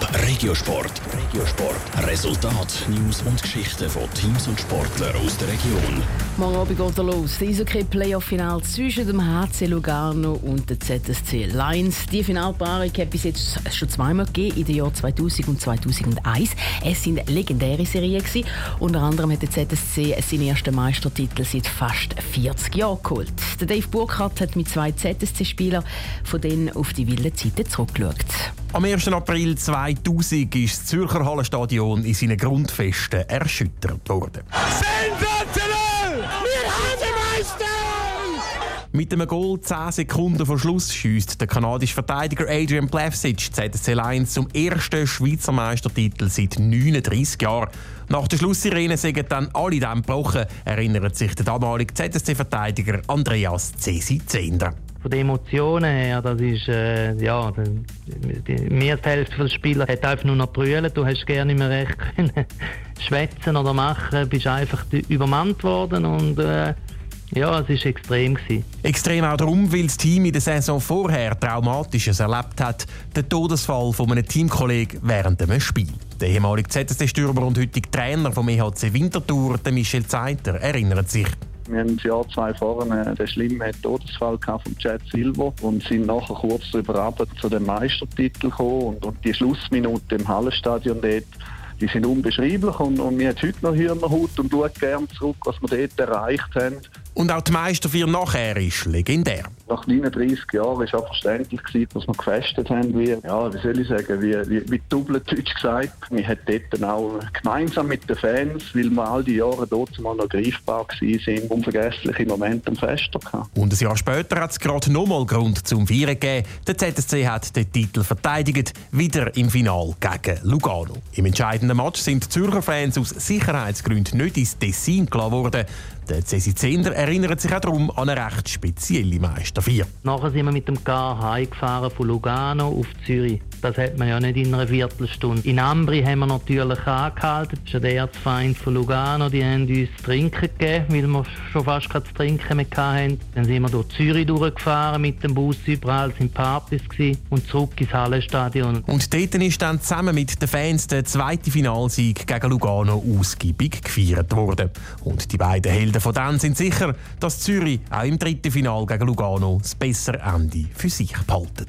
Top Regiosport. Regiosport. Resultat, News und Geschichten von Teams und Sportlern aus der Region. Morgen Abend geht er los. Das Eishockey-Playoff-Final zwischen dem HC Lugano und der ZSC Lions. Die Finalpaarung hat bis jetzt schon zweimal gegeben, in den Jahren 2000 und 2001. Es sind legendäre Serien. Unter anderem hat der ZSC seinen ersten Meistertitel seit fast 40 Jahren geholt. Der Dave Burkhardt hat mit zwei ZSC-Spielern von denen auf die wilden Zeiten zurückgeschaut. Am 1. April 2000 ist das Zürcher Hallenstadion in seinen Grundfesten erschüttert worden. Sensationell! Wir haben den Meister! Mit einem Goal 10 Sekunden vor Schluss schießt der kanadische Verteidiger Adrian Plevsic ZSC Lions zum ersten Schweizer Meistertitel seit 39 Jahren. Nach der Schlusssirene sind dann alle Dämme gebrochen, erinnert sich der damalige ZSC-Verteidiger Andreas Cesi Zehnder von den Emotionen her, das ist, äh, ja, die, als die Hälfte der Spieler hat einfach nur noch brüllen. Du hast gerne nicht mehr recht können schwätzen oder machen, bist einfach übermannt worden und äh, ja, es war extrem. Extrem auch darum, weil das Team in der Saison vorher Traumatisches erlebt hat. Der Todesfall von einem Teamkollegen während einem Spiel. Der ehemalige ZSC-Stürmer und heutige Trainer vom EHC Winterthur, Michel Zeiter, erinnert sich. Wir haben das Jahr zwei vorne den schlimmen Todesfall von Chad Silver und sind nachher kurz darüber zu dem Meistertitel gekommen und, und die Schlussminute im Hallenstadion dort die sind unbeschreiblich und, und mir hat heute noch Hühnerhaut und schaut gerne zurück, was wir dort erreicht haben. Und auch die Meisterfeier nachher ist legendär. Nach 39 Jahren war es auch verständlich, gewesen, dass wir gefestet haben, wie, ja, wie soll ich sagen, wie, wie, wie Doppeldeutsch gesagt. Wir haben dort auch gemeinsam mit den Fans, weil wir all die Jahre dort mal noch greifbar waren, unvergessliche Momente am Fest gehabt. Und ein Jahr später hat es gerade nochmal Grund zum Feiern gegeben. Der ZSC hat den Titel verteidigt, wieder im Final gegen Lugano. Im entscheidenden Match sind die Zürcher Fans aus Sicherheitsgründen nicht ins Tessin gelassen worden. Der Cesi Zender erinnert sich auch darum an eine recht spezielle Meisterfeier. Nachher sind wir mit dem Car heimgefahren von Lugano auf Zürich. Das hat man ja nicht in einer Viertelstunde. In Ambri haben wir natürlich angehalten. Das ist der Erzfeind von Lugano. Die haben uns zu trinken gegeben, weil wir schon fast kein Trinken mehr hatten. Dann sind wir durch Zürich durchgefahren mit dem Bus. Überall sind Partys gewesen. und zurück ins Hallenstadion. Und dort ist dann zusammen mit den Fans der zweite Finalsieg gegen Lugano ausgiebig gefeiert worden. Und die beiden Helden von dann sind sicher, dass Zürich auch im dritten Final gegen Lugano das bessere Ende für sich behaltet.